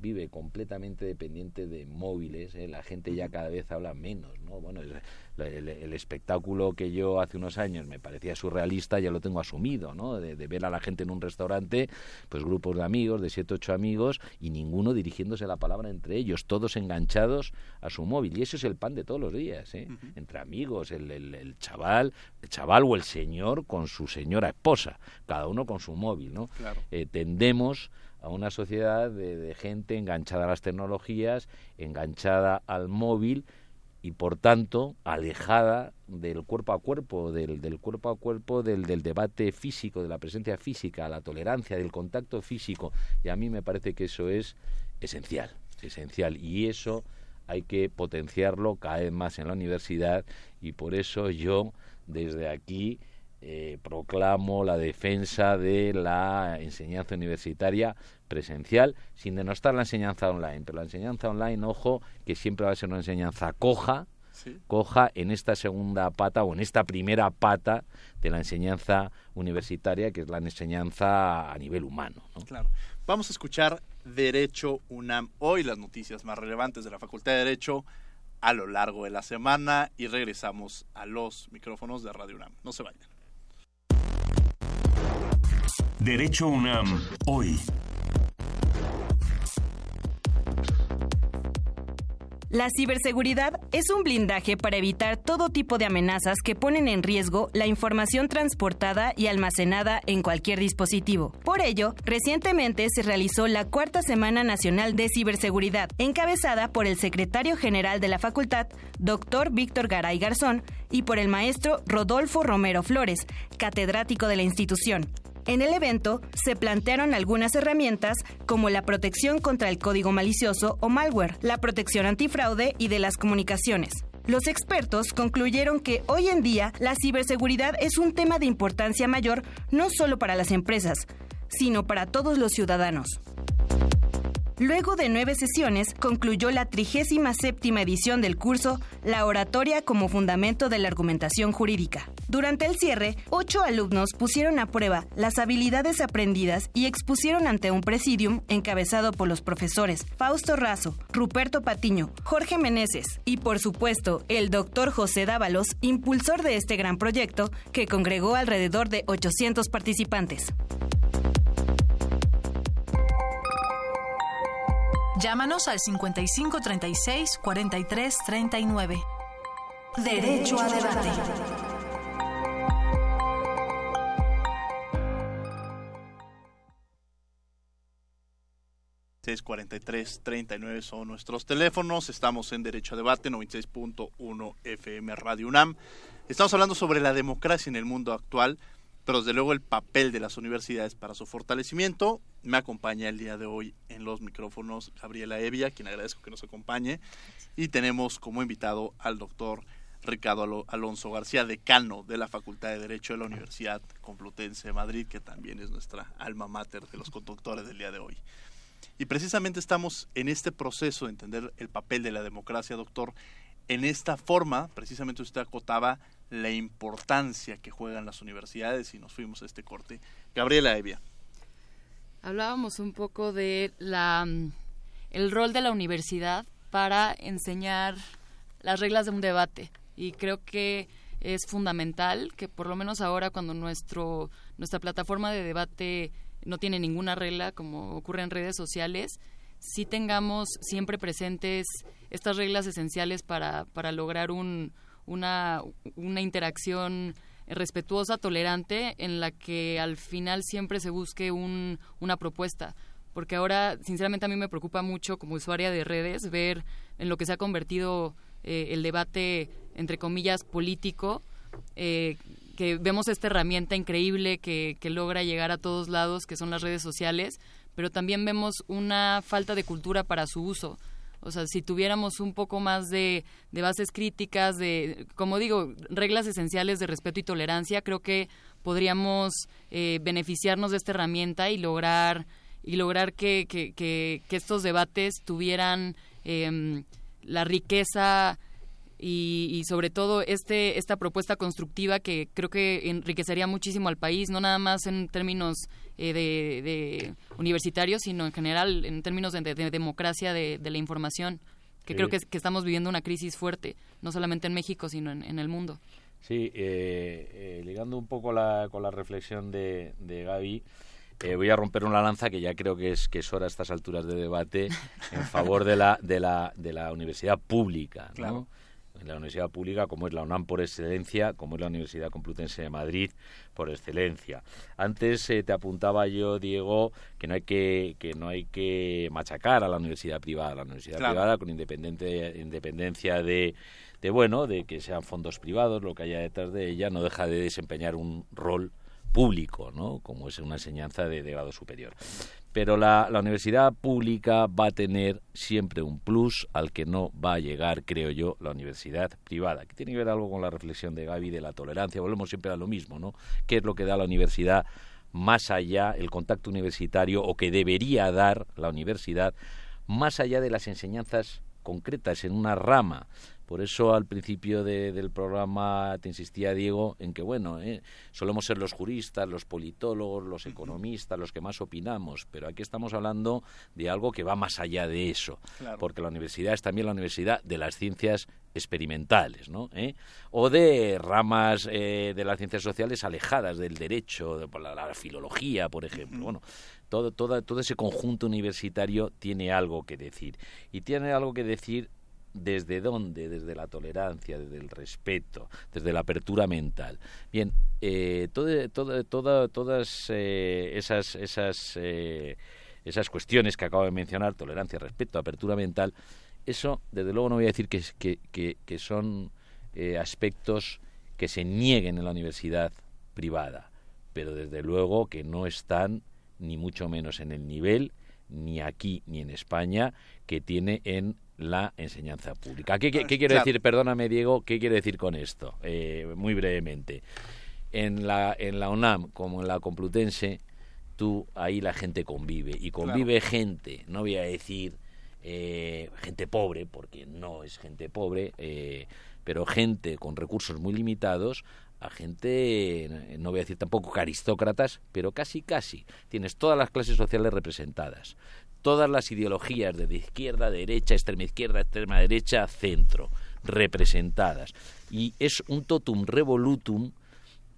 vive completamente dependiente de móviles, ¿eh? la gente ya cada vez habla menos, ¿no? Bueno, el, espectáculo que yo hace unos años me parecía surrealista ya lo tengo asumido, ¿no? De, ver a la gente en un restaurante, pues grupos de amigos, de siete, ocho amigos, y ninguno dirigiéndose la palabra entre ellos, todos enganchados a su móvil. Y eso es el pan de todos los días, ¿eh? Entre amigos, el, el, chaval, el chaval o el señor con su señora esposa, cada uno con su móvil, ¿no? Eh, tendemos a una sociedad de, gente enganchada a las tecnologías, enganchada al móvil y por tanto alejada del cuerpo a cuerpo, del, del cuerpo a cuerpo, del, del, debate físico, de la presencia física, la tolerancia, del contacto físico. Y a mí me parece que eso es esencial, esencial. Y eso hay que potenciarlo cada vez más en la universidad y por eso yo desde aquí eh, proclamo la defensa de la enseñanza universitaria presencial, sin denostar la enseñanza online. Pero la enseñanza online, ojo, que siempre va a ser una enseñanza coja, coja en esta segunda pata o en esta primera pata de la enseñanza universitaria, que es la enseñanza a nivel humano. Claro. Vamos a escuchar Derecho UNAM hoy, las noticias más relevantes de la Facultad de Derecho a lo largo de la semana y regresamos a los micrófonos de Radio UNAM. No se vayan. Derecho UNAM hoy. La ciberseguridad es un blindaje para evitar todo tipo de amenazas que ponen en riesgo la información transportada y almacenada en cualquier dispositivo. Por ello, recientemente se realizó la Cuarta Semana Nacional de Ciberseguridad, encabezada por el secretario general de la facultad, doctor Víctor Garay Garzón, y por el maestro Rodolfo Romero Flores, catedrático de la institución. En el evento se plantearon algunas herramientas como la protección contra el código malicioso o malware, la protección antifraude y de las comunicaciones. Los expertos concluyeron que hoy en día la ciberseguridad es un tema de importancia mayor no solo para las empresas, sino para todos los ciudadanos. Luego de nueve sesiones, concluyó la 37 edición del curso La oratoria como fundamento de la argumentación jurídica. Durante el cierre, ocho alumnos pusieron a prueba las habilidades aprendidas y expusieron ante un presidium encabezado por los profesores Fausto Razo, Ruperto Patiño, Jorge Meneses y, por supuesto, el doctor José Dávalos, impulsor de este gran proyecto que congregó alrededor de 800 participantes. Llámanos al 55 36 43 39. Derecho a debate. ...643 39 son nuestros teléfonos. Estamos en Derecho a Debate, 96.1 FM Radio UNAM. Estamos hablando sobre la democracia en el mundo actual, pero desde luego el papel de las universidades para su fortalecimiento. Me acompaña el día de hoy en los micrófonos Gabriela Evia, quien agradezco que nos acompañe. Y tenemos como invitado al doctor Ricardo Alonso García, decano de la Facultad de Derecho de la Universidad Complutense de Madrid, que también es nuestra alma mater de los conductores del día de hoy. Y precisamente estamos en este proceso de entender el papel de la democracia, doctor. En esta forma, precisamente usted acotaba la importancia que juegan las universidades y nos fuimos a este corte. Gabriela Evia. Hablábamos un poco de la el rol de la universidad para enseñar las reglas de un debate y creo que es fundamental que por lo menos ahora cuando nuestro nuestra plataforma de debate no tiene ninguna regla como ocurre en redes sociales, sí tengamos siempre presentes estas reglas esenciales para, para lograr un, una, una interacción respetuosa, tolerante, en la que al final siempre se busque un, una propuesta. Porque ahora, sinceramente, a mí me preocupa mucho como usuaria de redes ver en lo que se ha convertido eh, el debate, entre comillas, político, eh, que vemos esta herramienta increíble que, que logra llegar a todos lados, que son las redes sociales, pero también vemos una falta de cultura para su uso. O sea, si tuviéramos un poco más de, de, bases críticas, de, como digo, reglas esenciales de respeto y tolerancia, creo que podríamos eh, beneficiarnos de esta herramienta y lograr y lograr que, que, que, que estos debates tuvieran eh, la riqueza y, y, sobre todo este esta propuesta constructiva que creo que enriquecería muchísimo al país, no nada más en términos eh, de, de, universitarios, sino en general en términos de, de, de democracia de, la información, que sí. creo que, que, estamos viviendo una crisis fuerte, no solamente en México, sino en, en el mundo. Sí, eh, eh, ligando un poco la, con la reflexión de, de Gaby, eh, voy a romper una lanza que ya creo que es que es hora a estas alturas de debate en favor de la de la de la universidad pública, ¿no? Claro la universidad pública como es la UNAM por excelencia, como es la Universidad Complutense de Madrid por excelencia. Antes eh, te apuntaba yo, Diego, que no hay que, que no hay que machacar a la universidad privada, la universidad privada con independencia de de bueno, de que sean fondos privados, lo que haya detrás de ella, no deja de desempeñar un rol público, ¿no? como es una enseñanza de, grado superior. Pero la, universidad pública va a tener siempre un plus al que no va a llegar, creo yo, la universidad privada, que tiene que ver algo con la reflexión de Gaby de la tolerancia. Volvemos siempre a lo mismo, ¿no? ¿Qué es lo que da la universidad más allá, el contacto universitario, o que debería dar la universidad, más allá de las enseñanzas concretas en una rama por eso al principio del programa te insistía Diego en que, bueno, eh, solemos ser los juristas, los politólogos, los economistas, los que más opinamos, pero aquí estamos hablando de algo que va más allá de eso, porque la universidad es también la universidad de las ciencias experimentales, ¿no? ¿Eh? O de ramas eh, de las ciencias sociales alejadas del derecho, de, la, filología, por ejemplo. Bueno, todo, todo, todo ese conjunto universitario tiene algo que decir. Y tiene algo que decir ¿Desde dónde? Desde la tolerancia, desde el respeto, desde la apertura mental. Bien, eh, todas eh, esas, esas, eh, esas cuestiones que acabo de mencionar, tolerancia, respeto, apertura mental, eso desde luego no voy a decir que, que, que son aspectos que se nieguen en la universidad privada, pero desde luego que no están ni mucho menos en el nivel ni aquí ni en España que tiene en la enseñanza pública. ¿Qué, qué, quiero decir? Perdóname, Diego, ¿qué quiero decir con esto? Eh, muy brevemente. En la, en la UNAM, como en la Complutense, tú ahí la gente convive. Y convive gente, no voy a decir eh, gente pobre, porque no es gente pobre, eh, pero gente con recursos muy limitados a gente, no voy a decir tampoco aristócratas, pero casi casi. Tienes todas las clases sociales representadas todas las ideologías de izquierda, derecha, extrema izquierda, extrema derecha, centro, representadas. Y es un totum revolutum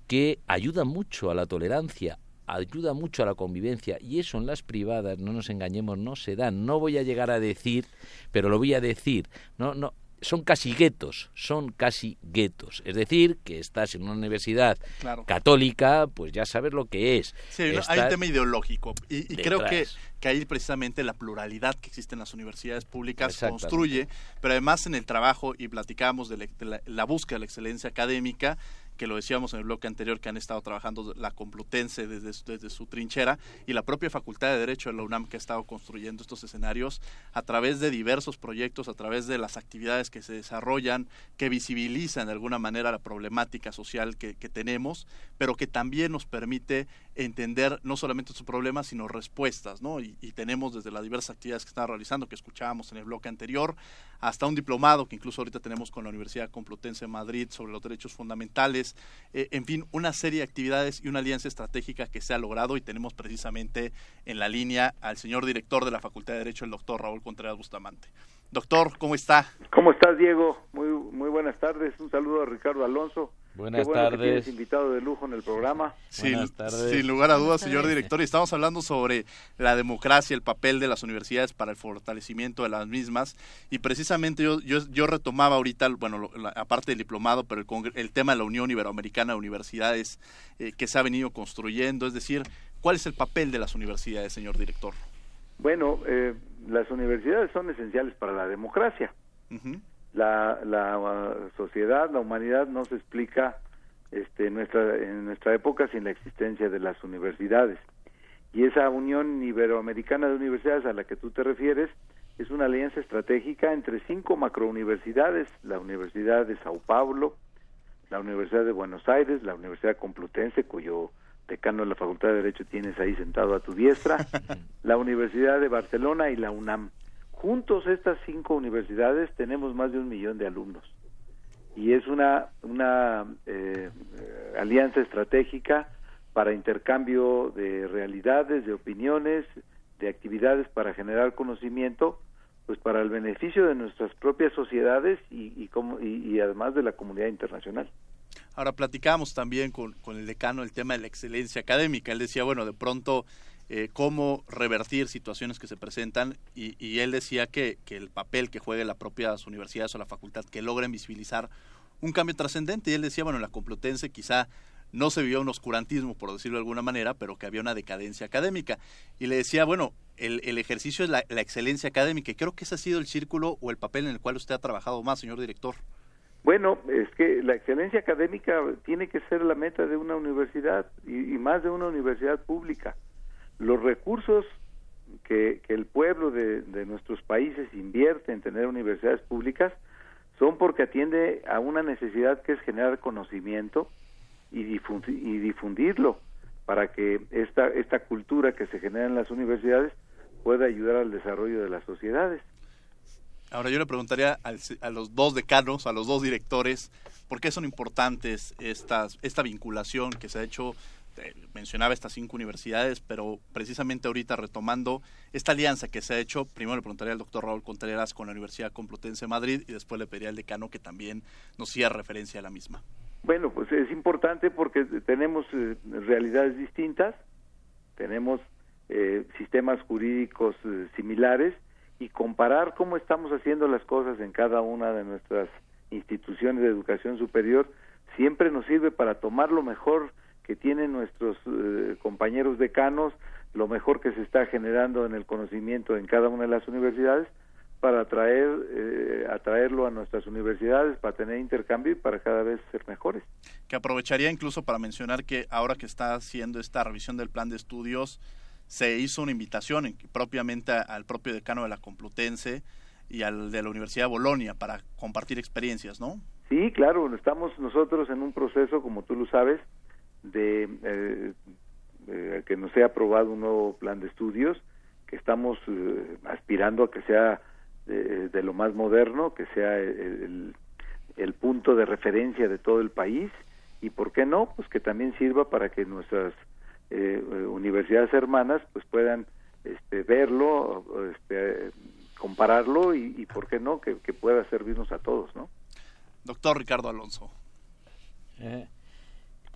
que ayuda mucho a la tolerancia, ayuda mucho a la convivencia y eso en las privadas, no nos engañemos, no se da. No voy a llegar a decir, pero lo voy a decir. No, no, son casi guetos, son casi guetos. Es decir, que estás en una universidad católica, pues ya sabes lo que es. Sí, hay un tema ideológico y, creo que, que ahí precisamente la pluralidad que existe en las universidades públicas construye, pero además en el trabajo, y platicamos de, la búsqueda de la excelencia académica, que lo decíamos en el bloque anterior, que han estado trabajando la Complutense desde, desde su trinchera y la propia Facultad de Derecho de la UNAM que ha estado construyendo estos escenarios a través de diversos proyectos, a través de las actividades que se desarrollan, que visibilizan de alguna manera la problemática social que, tenemos, pero que también nos permite entender no solamente sus problemas, sino respuestas, ¿no? Y, tenemos desde las diversas actividades que están realizando, que escuchábamos en el bloque anterior, hasta un diplomado que incluso ahorita tenemos con la Universidad Complutense de Madrid sobre los derechos fundamentales, eh, en fin, una serie de actividades y una alianza estratégica que se ha logrado y tenemos precisamente en la línea al señor director de la Facultad de Derecho, el doctor Raúl Contreras Bustamante. Doctor, ¿cómo está? ¿Cómo estás, Diego? Muy, muy buenas tardes. Un saludo a Ricardo Alonso. Buenas tardes. invitado de lujo en el programa. Sin, sin lugar a dudas, señor director. Y estamos hablando sobre la democracia, el papel de las universidades para el fortalecimiento de las mismas. Y precisamente yo, yo, yo retomaba ahorita, bueno, aparte del diplomado, pero el, el, tema de la Unión Iberoamericana de Universidades eh, que se ha venido construyendo. Es decir, ¿cuál es el papel de las universidades, señor director? Bueno, eh, las universidades son esenciales para la democracia la, la uh, sociedad, la humanidad no se explica este, en, nuestra, en nuestra época sin la existencia de las universidades. Y esa Unión Iberoamericana de Universidades a la que tú te refieres es una alianza estratégica entre cinco macrouniversidades, la Universidad de Sao Paulo, la Universidad de Buenos Aires, la Universidad Complutense, cuyo decano de la Facultad de Derecho tienes ahí sentado a tu diestra, [laughs] la Universidad de Barcelona y la UNAM. Juntos estas cinco universidades tenemos más de un millón de alumnos y es una, una eh, alianza estratégica para intercambio de realidades, de opiniones, de actividades para generar conocimiento, pues para el beneficio de nuestras propias sociedades y, y, como, y, además de la comunidad internacional. Ahora platicamos también con, con, el decano el tema de la excelencia académica. Él decía, bueno, de pronto eh, cómo revertir situaciones que se presentan y, él decía que, el papel que juegue la propia universidades o la facultad que logren visibilizar un cambio trascendente y él decía, bueno, en la Complutense quizá no se vio un oscurantismo, por decirlo de alguna manera, pero que había una decadencia académica. Y le decía, bueno, el, el ejercicio es la, excelencia académica y creo que ese ha sido el círculo o el papel en el cual usted ha trabajado más, señor director. Bueno, es que la excelencia académica tiene que ser la meta de una universidad y más de una universidad pública los recursos que, el pueblo de, nuestros países invierte en tener universidades públicas son porque atiende a una necesidad que es generar conocimiento y, y difundirlo para que esta, esta cultura que se genera en las universidades pueda ayudar al desarrollo de las sociedades. Ahora yo le preguntaría a los dos decanos, a los dos directores, ¿por qué son importantes estas, esta vinculación que se ha hecho mencionaba estas cinco universidades, pero precisamente ahorita retomando esta alianza que se ha hecho, primero le preguntaría al doctor Raúl Contreras con la Universidad Complutense de Madrid y después le pediría al decano que también nos hiciera referencia a la misma. Bueno, pues es importante porque tenemos eh, realidades distintas, tenemos eh, sistemas jurídicos eh, similares y comparar cómo estamos haciendo las cosas en cada una de nuestras instituciones de educación superior siempre nos sirve para tomar lo mejor que tienen nuestros eh, compañeros decanos, lo mejor que se está generando en el conocimiento en cada una de las universidades para atraer, eh, atraerlo a nuestras universidades, para tener intercambio y para cada vez ser mejores. Que aprovecharía incluso para mencionar que ahora que está haciendo esta revisión del plan de estudios, se hizo una invitación propiamente al propio decano de la Complutense y al de la Universidad de Bolonia para compartir experiencias, ¿no? Sí, claro, estamos nosotros en un proceso, como tú lo sabes, de eh, eh, que nos sea aprobado un nuevo plan de estudios, que estamos eh, aspirando a que sea de lo más moderno, que sea el, el, punto de referencia de todo el país y, ¿por qué no? Pues que también sirva para que nuestras universidades hermanas pues puedan este, verlo, este, compararlo y, ¿por qué no? Que, que, pueda servirnos a todos, ¿no? Doctor Ricardo Alonso.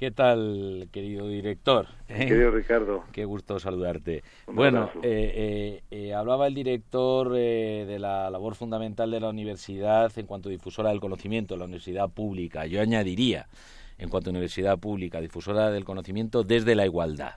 ¿Qué tal, querido director? ¿Eh? Querido Ricardo. Qué gusto saludarte. bueno, eh, eh, hablaba el director de la labor fundamental de la universidad en cuanto a difusora del conocimiento, la universidad pública. Yo añadiría, en cuanto a universidad pública, difusora del conocimiento desde la igualdad.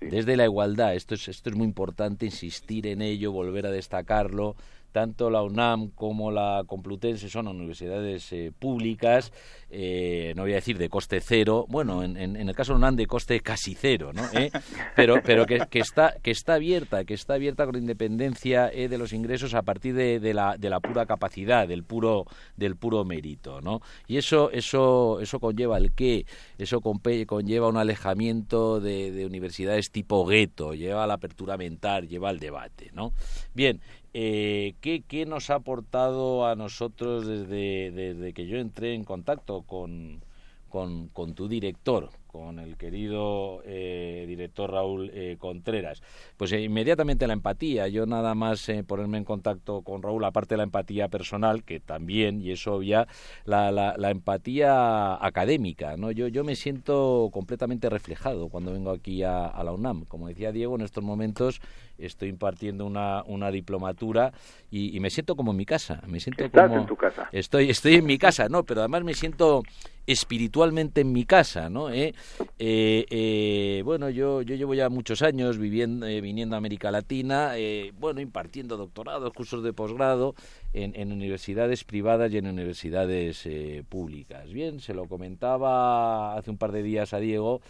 Desde la igualdad, esto es, esto es muy importante, insistir en ello, volver a destacarlo tanto la UNAM como la Complutense son universidades eh, públicas, eh, no voy a decir de coste cero, bueno, en, el caso de UNAM de coste casi cero, ¿no? ¿Eh? Pero, pero que, está, que está abierta, que está abierta con independencia de los ingresos a partir de, la, de la pura capacidad, del puro, del puro mérito, ¿no? Y eso, eso, eso conlleva el qué, eso conlleva un alejamiento de, de universidades tipo gueto, lleva la apertura mental, lleva al debate, ¿no? Bien, eh, ¿qué, ¿qué, nos ha aportado a nosotros desde, desde que yo entré en contacto con, con, tu director, con el querido eh, director Raúl eh, Contreras. Pues eh, inmediatamente la empatía, yo nada más ponerme en contacto con Raúl, aparte de la empatía personal, que también, y es obvia, la, la, empatía académica, ¿no? Yo, yo me siento completamente reflejado cuando vengo aquí a, la UNAM. Como decía Diego, en estos momentos estoy impartiendo una, una diplomatura y, me siento como en mi casa. Me siento Estás en tu casa. Estoy, estoy en mi casa, ¿no? Pero además me siento espiritualmente en mi casa, ¿no? ¿Eh? Eh, eh, bueno, yo, yo llevo ya muchos años viviendo, viniendo a América Latina, bueno, impartiendo doctorados, cursos de posgrado en, universidades privadas y en universidades públicas. Bien, se lo comentaba hace un par de días a Diego.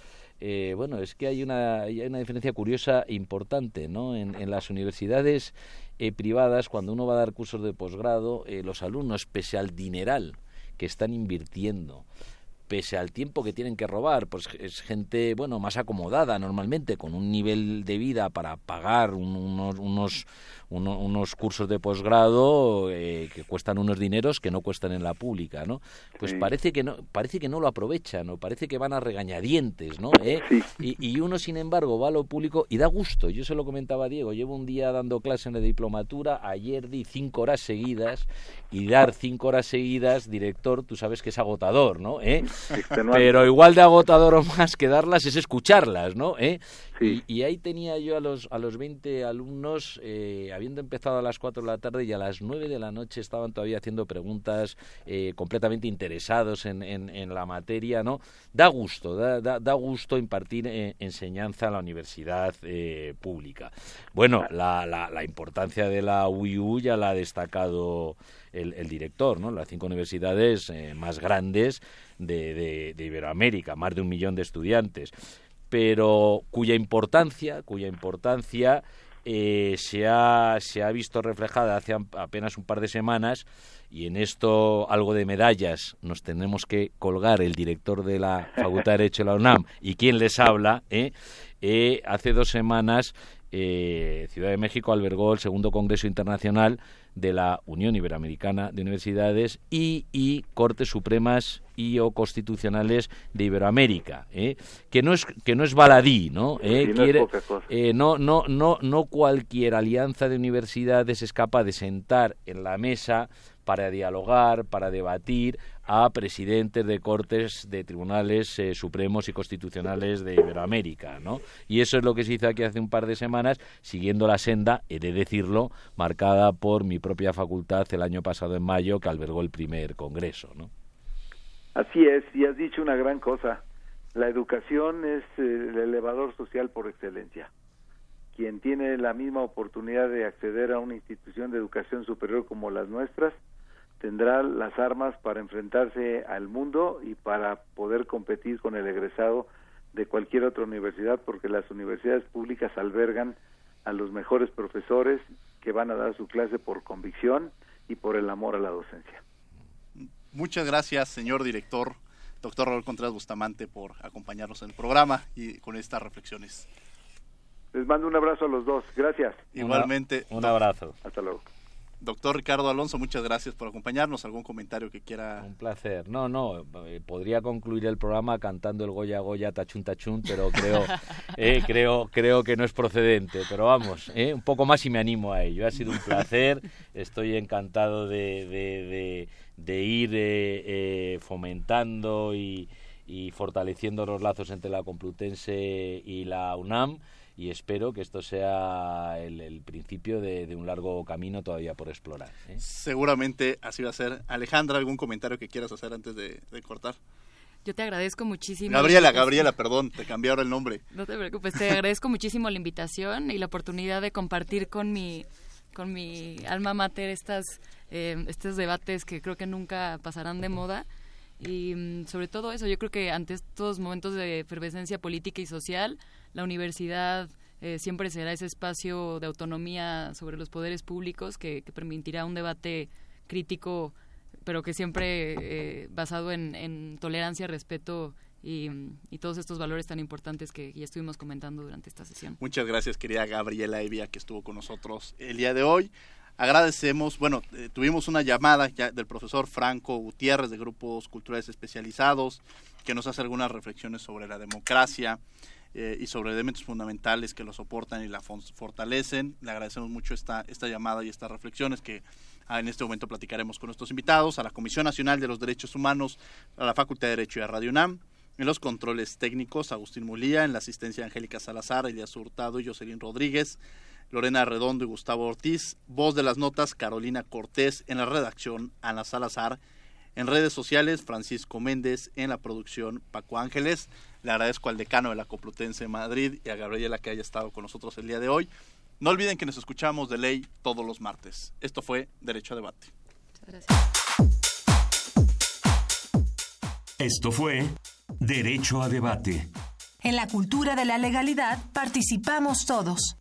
Bueno, es que hay una, hay una diferencia curiosa importante, ¿no? En, en las universidades privadas, cuando uno va a dar cursos de posgrado, los alumnos, pese al dineral que están invirtiendo pese al tiempo que tienen que robar, pues es gente, bueno, más acomodada normalmente, con un nivel de vida para pagar unos, unos, unos cursos de posgrado eh, que cuestan unos dineros que no cuestan en la pública, ¿no? Pues parece que no parece que no lo aprovechan, ¿no? Parece que van a regañadientes, ¿no? ¿Eh? Y, uno, sin embargo, va a lo público y da gusto. Yo se lo comentaba a Diego, llevo un día dando clase en la diplomatura, ayer di cinco horas seguidas y dar cinco horas seguidas, director, tú sabes que es agotador, ¿no? ¿Eh? Pero igual de agotador o más que darlas es escucharlas, ¿no? ¿Eh? Y, ahí tenía yo a los, a los 20 alumnos, eh, habiendo empezado a las 4 de la tarde y a las 9 de la noche estaban todavía haciendo preguntas eh, completamente interesados en, en, la materia, ¿no? Da gusto, da, da, gusto impartir eh, enseñanza a la universidad pública. Bueno, la, la, la, importancia de la UIU ya la ha destacado el, el director, ¿no? Las cinco universidades más grandes de, de Iberoamérica, más de un millón de estudiantes pero cuya importancia, cuya importancia eh, se, ha, se ha visto reflejada hace apenas un par de semanas y en esto algo de medallas nos tenemos que colgar el director de la Facultad de Derecho de la UNAM y quien les habla, ¿eh? Eh, hace dos semanas Ciudad de México albergó el segundo Congreso Internacional de la Unión Iberoamericana de Universidades y, y Cortes Supremas y o constitucionales de Iberoamérica, ¿eh? que no es que no es baladí, ¿no? ¿Eh? Eh, no, no, no, no cualquier alianza de universidades es capaz de sentar en la mesa para dialogar, para debatir a presidentes de cortes de tribunales eh, supremos y constitucionales de Iberoamérica, ¿no? Y eso es lo que se hizo aquí hace un par de semanas, siguiendo la senda, he de decirlo, marcada por mi propia facultad el año pasado en mayo, que albergó el primer congreso, ¿no? Así es, y has dicho una gran cosa. La educación es eh, el elevador social por excelencia. Quien tiene la misma oportunidad de acceder a una institución de educación superior como las nuestras, tendrá las armas para enfrentarse al mundo y para poder competir con el egresado de cualquier otra universidad, porque las universidades públicas albergan a los mejores profesores que van a dar su clase por convicción y por el amor a la docencia. Muchas gracias, señor director, doctor Raúl Contreras Bustamante, por acompañarnos en el programa y con estas reflexiones. Les mando un abrazo a los dos. Gracias. Igualmente. un abrazo. Hasta luego. Doctor Ricardo Alonso, muchas gracias por acompañarnos. ¿Algún comentario que quiera? Un placer. No, no, eh, podría concluir el programa cantando el Goya Goya Tachun Tachun, pero creo, [laughs] eh, creo, creo que no es procedente. Pero vamos, eh, un poco más y me animo a ello. Ha sido un placer. Estoy encantado de, de, de, ir fomentando y, y fortaleciendo los lazos entre la Complutense y la UNAM y espero que esto sea el, principio de, un largo camino todavía por explorar. ¿eh? Seguramente así va a ser. Alejandra, ¿algún comentario que quieras hacer antes de, cortar? Yo te agradezco muchísimo. Gabriela, Gabriela, perdón, te cambié ahora el nombre. No te preocupes, te agradezco muchísimo la invitación y la oportunidad de compartir con mi, con mi alma mater estas, eh, estos debates que creo que nunca pasarán de moda. Y mm, sobre todo eso, yo creo que ante estos momentos de efervescencia política y social, la universidad eh, siempre será ese espacio de autonomía sobre los poderes públicos que, permitirá un debate crítico, pero que siempre eh, basado en, tolerancia, respeto y, todos estos valores tan importantes que ya estuvimos comentando durante esta sesión. Muchas gracias, querida Gabriela Evia, que estuvo con nosotros el día de hoy. Agradecemos, bueno, eh, tuvimos una llamada ya del profesor Franco Gutiérrez de Grupos Culturales Especializados, que nos hace algunas reflexiones sobre la democracia, eh, y sobre elementos fundamentales que lo soportan y la fortalecen. Le agradecemos mucho esta, esta llamada y estas reflexiones que ah, en este momento platicaremos con nuestros invitados, a la Comisión Nacional de los Derechos Humanos, a la Facultad de Derecho y a Radio UNAM. En los controles técnicos, Agustín Mulía, en la asistencia Angélica Salazar, Elías Hurtado y Jocelyn Rodríguez, Lorena Redondo y Gustavo Ortiz, voz de las notas, Carolina Cortés, en la redacción, Ana Salazar, en redes sociales, Francisco Méndez, en la producción, Paco Ángeles. Le agradezco al decano de la Complutense de Madrid y a Gabriela que haya estado con nosotros el día de hoy. No olviden que nos escuchamos de ley todos los martes. Esto fue Derecho a Debate. Muchas gracias. Esto fue Derecho a Debate. En la cultura de la legalidad participamos todos.